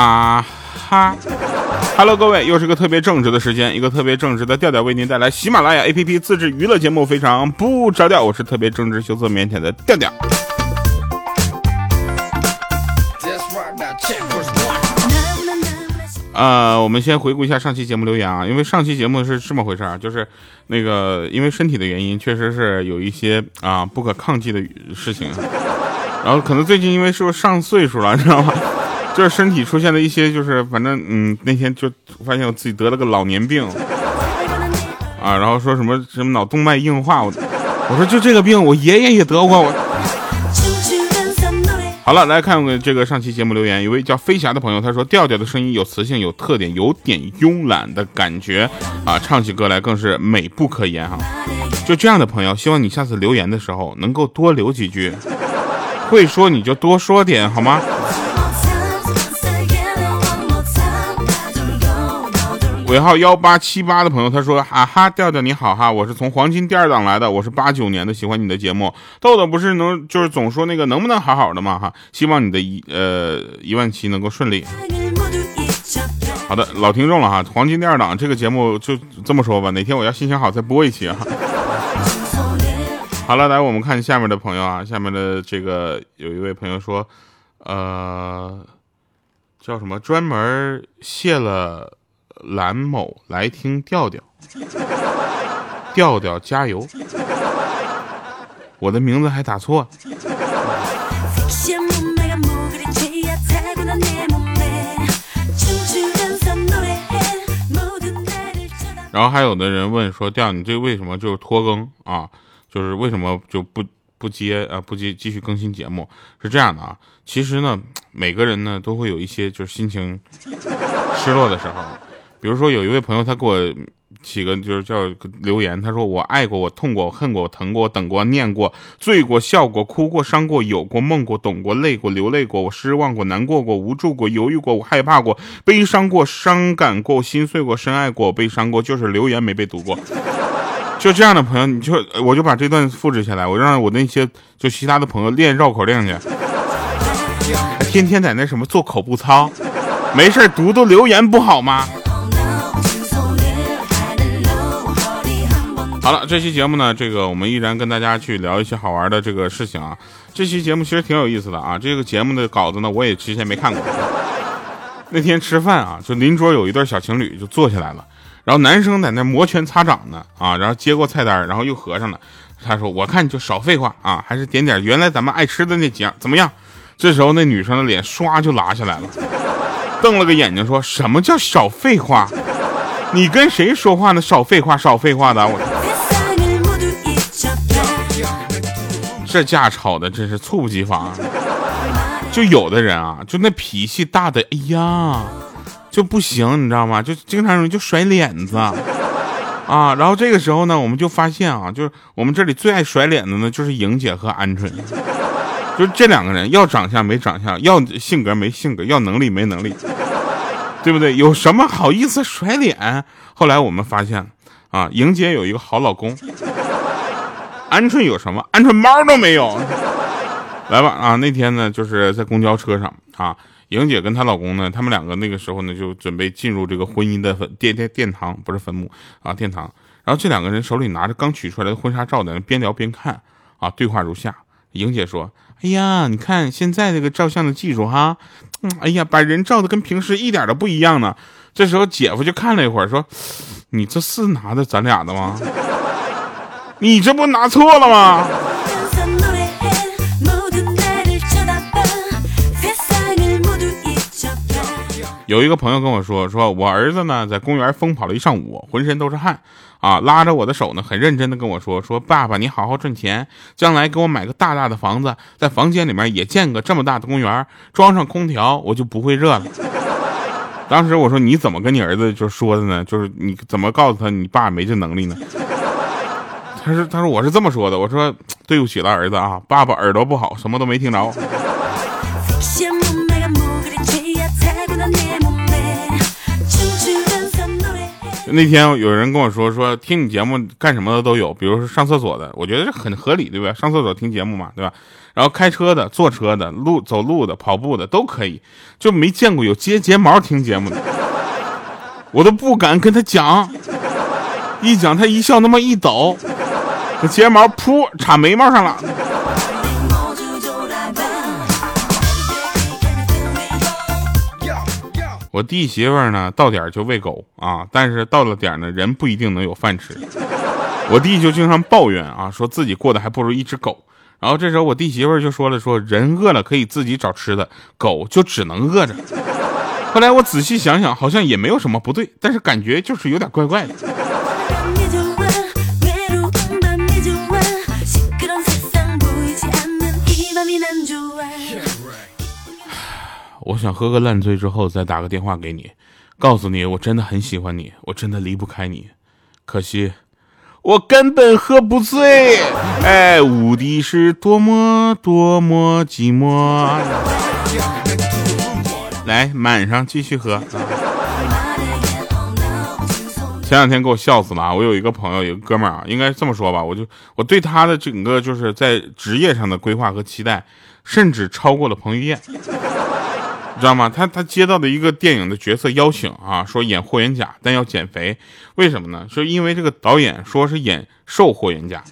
啊哈，Hello，各位，又是个特别正直的时间，一个特别正直的调调为您带来喜马拉雅 APP 自制娱乐节目，非常不着调。我是特别正直、羞涩、腼腆的调调。呃，我们先回顾一下上期节目留言啊，因为上期节目是这么回事啊，就是那个因为身体的原因，确实是有一些啊不可抗拒的事情，然后可能最近因为是不是上岁数了，你知道吗？就是身体出现了一些，就是反正嗯，那天就发现我自己得了个老年病，啊，然后说什么什么脑动脉硬化，我我说就这个病，我爷爷也得过。我好了，来看看这个上期节目留言，一位叫飞侠的朋友，他说调调的声音有磁性，有特点，有点慵懒的感觉啊，唱起歌来更是美不可言哈。就这样的朋友，希望你下次留言的时候能够多留几句，会说你就多说点好吗？尾号幺八七八的朋友，他说：“啊哈，调调你好哈，我是从黄金第二档来的，我是八九年的，喜欢你的节目。豆豆不是能就是总说那个能不能好好的嘛？哈，希望你的一呃一万期能够顺利。好的，老听众了哈，黄金第二档这个节目就这么说吧，哪天我要心情好再播一期啊。好了，来我们看下面的朋友啊，下面的这个有一位朋友说，呃，叫什么专门卸了。”蓝某来听调调，调调加油！我的名字还打错。然后还有的人问说：“调，你这为什么就是拖更啊？就是为什么就不不接啊？不接继续更新节目？是这样的啊，其实呢，每个人呢都会有一些就是心情失落的时候。”比如说，有一位朋友，他给我起个就是叫留言，他说我爱过，我痛过，我恨过，我疼过，我等过，念过，醉过，笑过，哭过，伤过，有过，梦过，懂过，累过，流泪过，我失望过，难过过，无助过，犹豫过，我害怕过，悲伤过，伤感过，心碎过，深爱过，悲伤过，就是留言没被读过。就这样的朋友，你就我就把这段复制下来，我让我那些就其他的朋友练绕口令去，天天在那什么做口部操，没事读读留言不好吗？好了，这期节目呢，这个我们依然跟大家去聊一些好玩的这个事情啊。这期节目其实挺有意思的啊。这个节目的稿子呢，我也之前没看过。那天吃饭啊，就邻桌有一对小情侣就坐下来了，然后男生在那摩拳擦掌呢啊，然后接过菜单，然后又合上了。他说：“我看你就少废话啊，还是点点原来咱们爱吃的那几样，怎么样？”这时候那女生的脸唰就拉下来了，瞪了个眼睛说：“什么叫少废话？你跟谁说话呢？少废话，少废话的我。”这架吵的真是猝不及防，就有的人啊，就那脾气大的，哎呀，就不行，你知道吗？就经常容易就甩脸子啊。然后这个时候呢，我们就发现啊，就是我们这里最爱甩脸子呢，就是莹姐和鹌鹑，就这两个人，要长相没长相，要性格没性格，要能力没能力，对不对？有什么好意思甩脸？后来我们发现啊，莹姐有一个好老公。鹌鹑有什么？鹌鹑猫都没有。来吧啊！那天呢，就是在公交车上啊，莹姐跟她老公呢，他们两个那个时候呢，就准备进入这个婚姻的坟殿殿殿堂，不是坟墓啊，殿堂。然后这两个人手里拿着刚取出来的婚纱照，在那边聊边看啊。对话如下：莹姐说：“哎呀，你看现在这个照相的技术哈，哎呀，把人照的跟平时一点都不一样呢。”这时候姐夫就看了一会儿，说：“你这是拿的咱俩的吗？”你这不拿错了吗？有一个朋友跟我说，说我儿子呢在公园疯跑了一上午，浑身都是汗，啊，拉着我的手呢，很认真的跟我说，说爸爸你好好赚钱，将来给我买个大大的房子，在房间里面也建个这么大的公园，装上空调，我就不会热了。当时我说你怎么跟你儿子就说的呢？就是你怎么告诉他你爸没这能力呢？他说：“他说我是这么说的。我说对不起了，儿子啊，爸爸耳朵不好，什么都没听着。那天有人跟我说说听你节目干什么的都有，比如说上厕所的，我觉得这很合理，对吧？上厕所听节目嘛，对吧？然后开车的、坐车的、路走路的、跑步的都可以，就没见过有接睫毛听节目的，我都不敢跟他讲，一讲他一笑那么一抖，那睫毛噗插眉毛上了。我弟媳妇呢，到点就喂狗啊，但是到了点呢，人不一定能有饭吃。我弟就经常抱怨啊，说自己过得还不如一只狗。然后这时候我弟媳妇就说了，说人饿了可以自己找吃的，狗就只能饿着。后来我仔细想想，好像也没有什么不对，但是感觉就是有点怪怪的。我想喝个烂醉之后再打个电话给你，告诉你我真的很喜欢你，我真的离不开你。可惜我根本喝不醉，哎，无敌是多么多么寂寞。来满上继续喝。前两天给我笑死了啊！我有一个朋友，有个哥们儿啊，应该这么说吧，我就我对他的整个就是在职业上的规划和期待，甚至超过了彭于晏。知道吗？他他接到的一个电影的角色邀请啊，说演霍元甲，但要减肥，为什么呢？说因为这个导演说是演瘦霍元甲，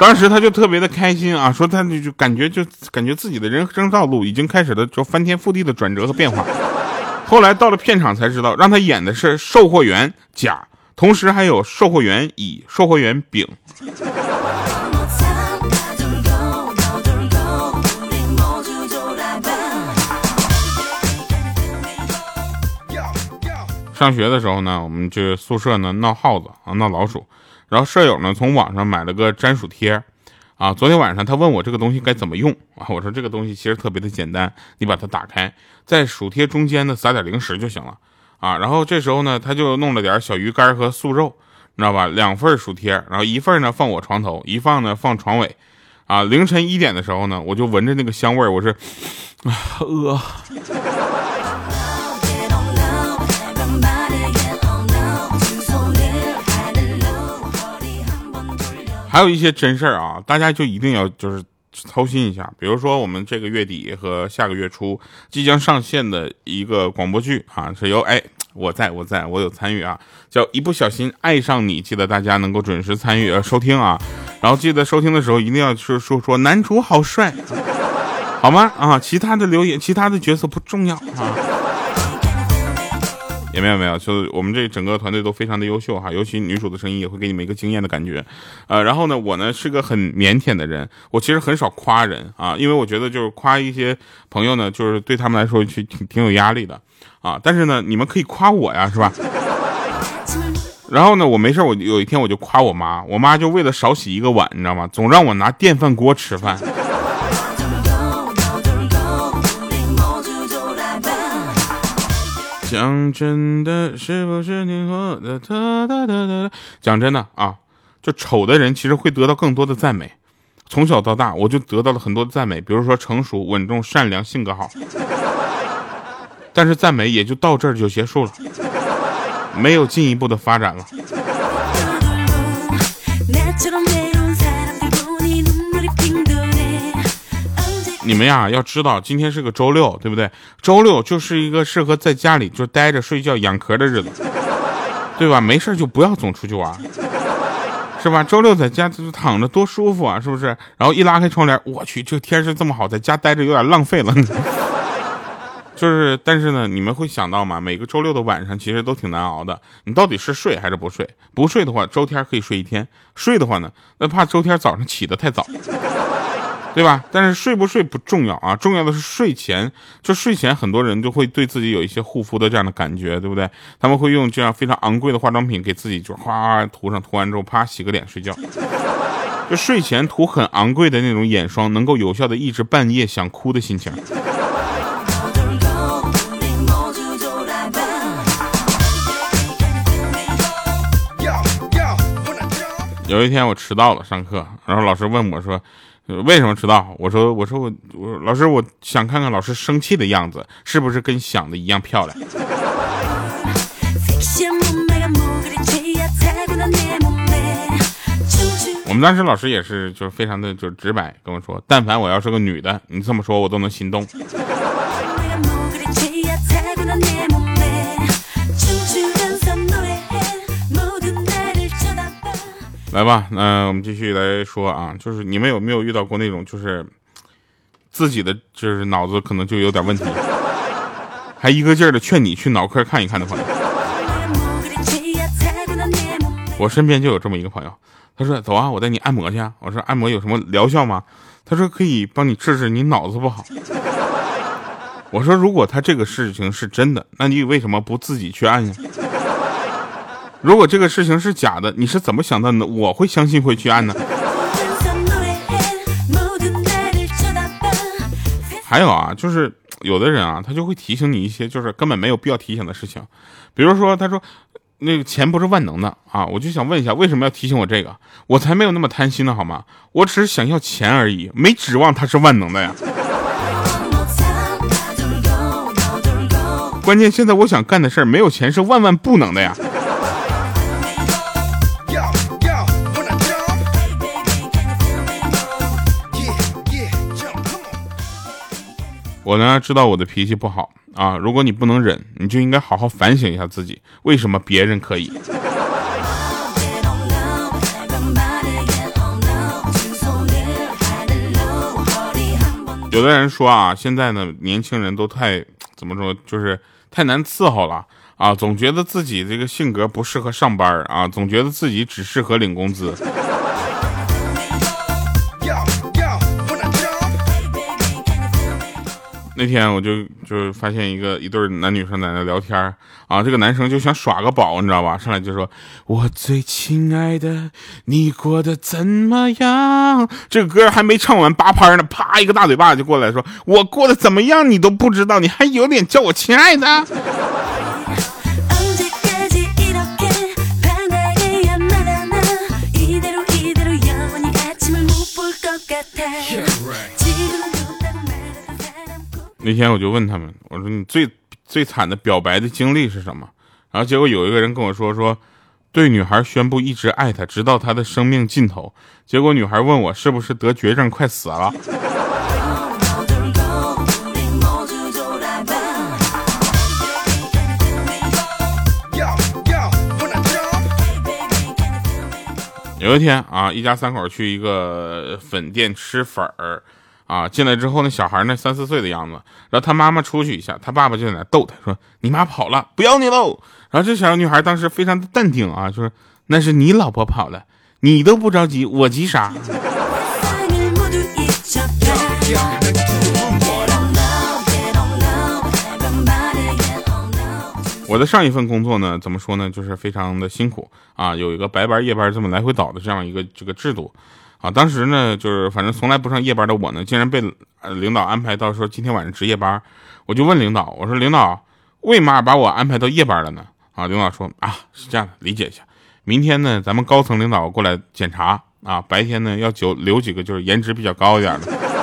当时他就特别的开心啊，说他就就感觉就感觉自己的人生道路已经开始了就翻天覆地的转折和变化。后来到了片场才知道，让他演的是售货员甲，同时还有售货员乙、售货员丙。上学的时候呢，我们去宿舍呢闹耗子啊，闹老鼠，然后舍友呢从网上买了个粘鼠贴，啊，昨天晚上他问我这个东西该怎么用啊，我说这个东西其实特别的简单，你把它打开，在鼠贴中间呢撒点零食就行了，啊，然后这时候呢他就弄了点小鱼干和素肉，你知道吧，两份鼠贴，然后一份呢放我床头，一放呢放床尾，啊，凌晨一点的时候呢，我就闻着那个香味儿，我是，啊，饿。还有一些真事儿啊，大家就一定要就是操心一下。比如说，我们这个月底和下个月初即将上线的一个广播剧啊，是由哎我在我在我有参与啊，叫一不小心爱上你，记得大家能够准时参与收听啊。然后记得收听的时候一定要说说说男主好帅，好吗？啊，其他的留言，其他的角色不重要啊。也没有没有，就我们这整个团队都非常的优秀哈，尤其女主的声音也会给你们一个惊艳的感觉，呃，然后呢，我呢是个很腼腆的人，我其实很少夸人啊，因为我觉得就是夸一些朋友呢，就是对他们来说去挺挺有压力的啊，但是呢，你们可以夸我呀，是吧？然后呢，我没事，我有一天我就夸我妈，我妈就为了少洗一个碗，你知道吗？总让我拿电饭锅吃饭。讲真的，是不是你说的？哒哒哒哒。讲真的啊，就丑的人其实会得到更多的赞美。从小到大，我就得到了很多赞美，比如说成熟、稳重、善良、性格好。但是赞美也就到这儿就结束了，没有进一步的发展了。你们呀，要知道今天是个周六，对不对？周六就是一个适合在家里就待着睡觉养壳的日子，对吧？没事就不要总出去玩，是吧？周六在家就躺着多舒服啊，是不是？然后一拉开窗帘，我去，这天是这么好，在家待着有点浪费了。就是，但是呢，你们会想到吗？每个周六的晚上其实都挺难熬的。你到底是睡还是不睡？不睡的话，周天可以睡一天；睡的话呢，那怕周天早上起得太早。对吧？但是睡不睡不重要啊，重要的是睡前。就睡前，很多人就会对自己有一些护肤的这样的感觉，对不对？他们会用这样非常昂贵的化妆品给自己就哗涂上，涂完之后啪洗个脸睡觉。就睡前涂很昂贵的那种眼霜，能够有效的抑制半夜想哭的心情。有一天我迟到了上课，然后老师问我说。为什么迟到？我说我说我我老师我想看看老师生气的样子是不是跟想的一样漂亮？我们当时老师也是就是非常的就是直白跟我说但凡我要是个女的你这么说我都能心动。来吧，那我们继续来说啊，就是你们有没有遇到过那种，就是自己的就是脑子可能就有点问题，还一个劲儿的劝你去脑科看一看的朋友？我身边就有这么一个朋友，他说：“走啊，我带你按摩去。”我说：“按摩有什么疗效吗？”他说：“可以帮你治治你脑子不好。”我说：“如果他这个事情是真的，那你为什么不自己去按呀？”如果这个事情是假的，你是怎么想到呢？我会相信会去按呢？还有啊，就是有的人啊，他就会提醒你一些就是根本没有必要提醒的事情，比如说他说那个钱不是万能的啊，我就想问一下，为什么要提醒我这个？我才没有那么贪心呢，好吗？我只是想要钱而已，没指望它是万能的呀。关键现在我想干的事儿，没有钱是万万不能的呀。我呢知道我的脾气不好啊，如果你不能忍，你就应该好好反省一下自己，为什么别人可以？有的人说啊，现在呢年轻人都太怎么说，就是太难伺候了啊，总觉得自己这个性格不适合上班啊，总觉得自己只适合领工资。那天我就就发现一个一对男女生在那聊天啊，这个男生就想耍个宝，你知道吧？上来就说：“我最亲爱的，你过得怎么样？”这个歌还没唱完八拍呢，啪一个大嘴巴就过来说：“我过得怎么样？你都不知道，你还有脸叫我亲爱的？”那天我就问他们，我说你最最惨的表白的经历是什么？然后结果有一个人跟我说说，对女孩宣布一直爱她，直到她的生命尽头。结果女孩问我是不是得绝症快死了。有一天啊，一家三口去一个粉店吃粉儿。啊，进来之后，那小孩呢，三四岁的样子，然后他妈妈出去一下，他爸爸就在那逗他，说：“你妈跑了，不要你喽。”然后这小女孩当时非常的淡定啊，就说：“那是你老婆跑了，你都不着急，我急啥？”我的上一份工作呢，怎么说呢，就是非常的辛苦啊，有一个白班夜班这么来回倒的这样一个这个制度。啊，当时呢，就是反正从来不上夜班的我呢，竟然被领导安排到说今天晚上值夜班，我就问领导，我说领导，为嘛把我安排到夜班了呢？啊，领导说啊，是这样的，理解一下，明天呢，咱们高层领导过来检查啊，白天呢要留留几个就是颜值比较高一点的。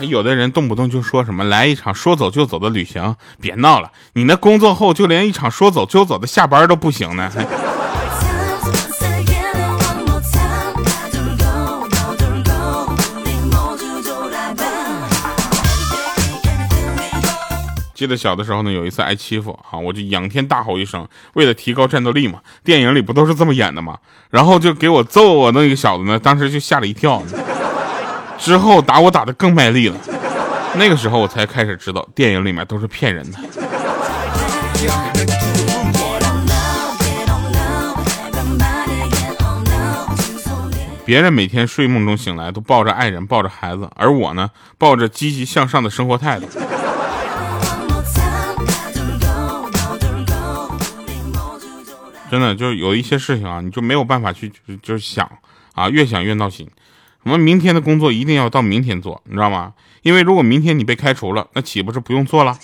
有的人动不动就说什么来一场说走就走的旅行，别闹了！你那工作后就连一场说走就走的下班都不行呢。记得小的时候呢，有一次挨欺负啊，我就仰天大吼一声，为了提高战斗力嘛。电影里不都是这么演的吗？然后就给我揍我那个小子呢，当时就吓了一跳。之后打我打的更卖力了，那个时候我才开始知道电影里面都是骗人的。别人每天睡梦中醒来都抱着爱人抱着孩子，而我呢抱着积极向上的生活态度。真的就是有一些事情啊，你就没有办法去就是想啊，越想越闹心。我们明天的工作一定要到明天做，你知道吗？因为如果明天你被开除了，那岂不是不用做了？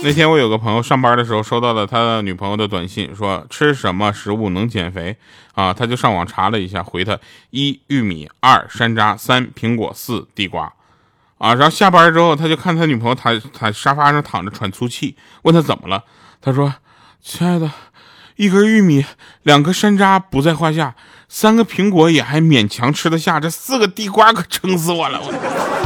那天我有个朋友上班的时候收到了他女朋友的短信，说吃什么食物能减肥啊？他就上网查了一下，回他一玉米，二山楂，三苹果，四地瓜。啊，然后下班之后，他就看他女朋友躺躺沙发上躺着喘粗气，问他怎么了？他说：“亲爱的，一根玉米，两个山楂不在话下，三个苹果也还勉强吃得下，这四个地瓜可撑死我了。”我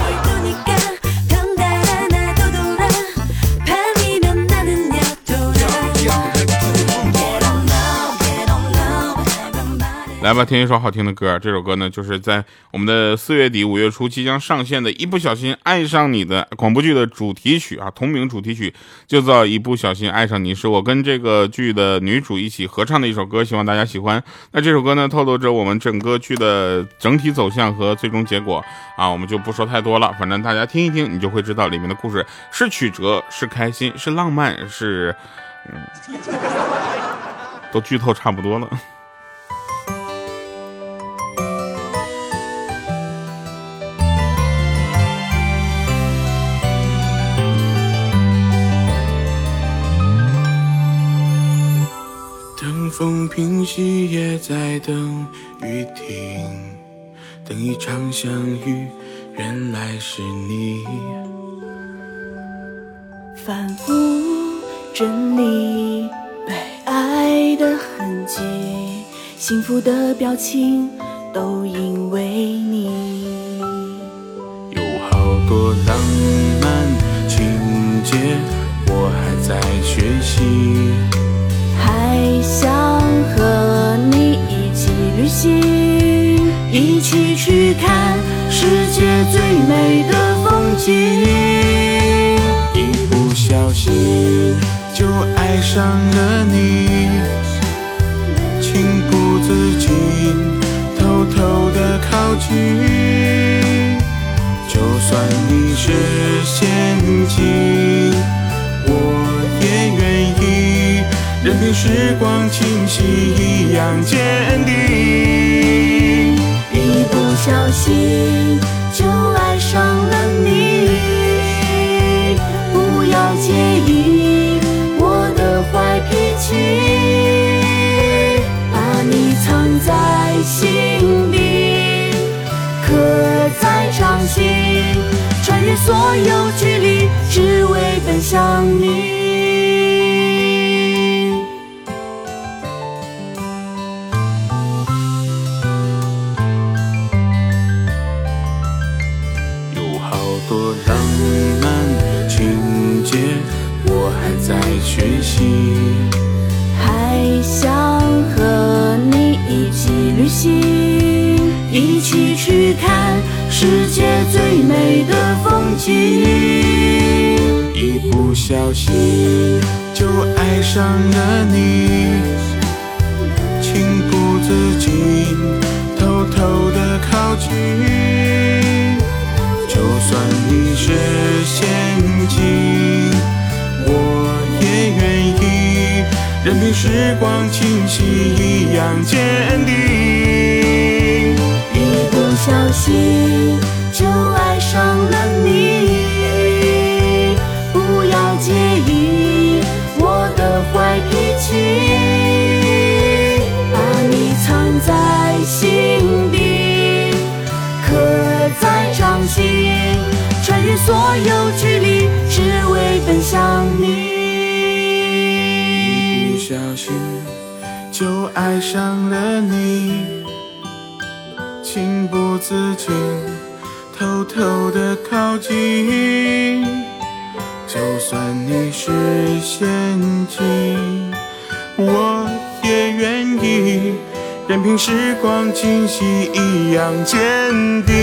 来吧，听一首好听的歌。这首歌呢，就是在我们的四月底五月初即将上线的《一不小心爱上你》的广播剧的主题曲啊，同名主题曲就叫《一不小心爱上你》，是我跟这个剧的女主一起合唱的一首歌，希望大家喜欢。那这首歌呢，透露着我们整个剧的整体走向和最终结果啊，我们就不说太多了，反正大家听一听，你就会知道里面的故事是曲折，是开心，是浪漫，是嗯，都剧透差不多了。风平息，也在等雨停，等一场相遇，原来是你。反复整理被爱的痕迹，幸福的表情都因为你。有好多浪漫情节，我还在学习。还想和你一起旅行，一起去看世界最美的风景。一不小心就爱上了你，情不自禁偷偷的靠近。就算你是陷阱，任凭时光侵袭，一样坚定。一不小心就爱上了你，不要介意我的坏脾气，把你藏在心底，刻在掌心，穿越所有距离，只为奔向你。还想和你一起旅行，一起去看世界最美的风景。一不小心就爱上了你，情不自禁偷偷的靠近。就算你是陷任凭时光侵袭，一样坚定。一不小心就爱上了你，不要介意我的坏脾气，把你藏在心底，刻在掌心，穿越所有距上了你，情不自禁偷偷的靠近。就算你是陷阱，我也愿意。任凭时光侵袭，一样坚定。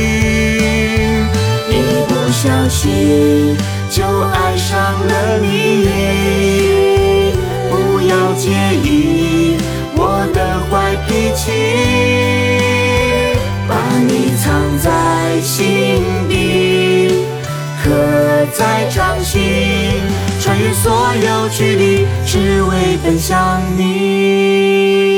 一不小心就爱上了你。不要介意把你藏在心底，刻在掌心，穿越所有距离，只为奔向你。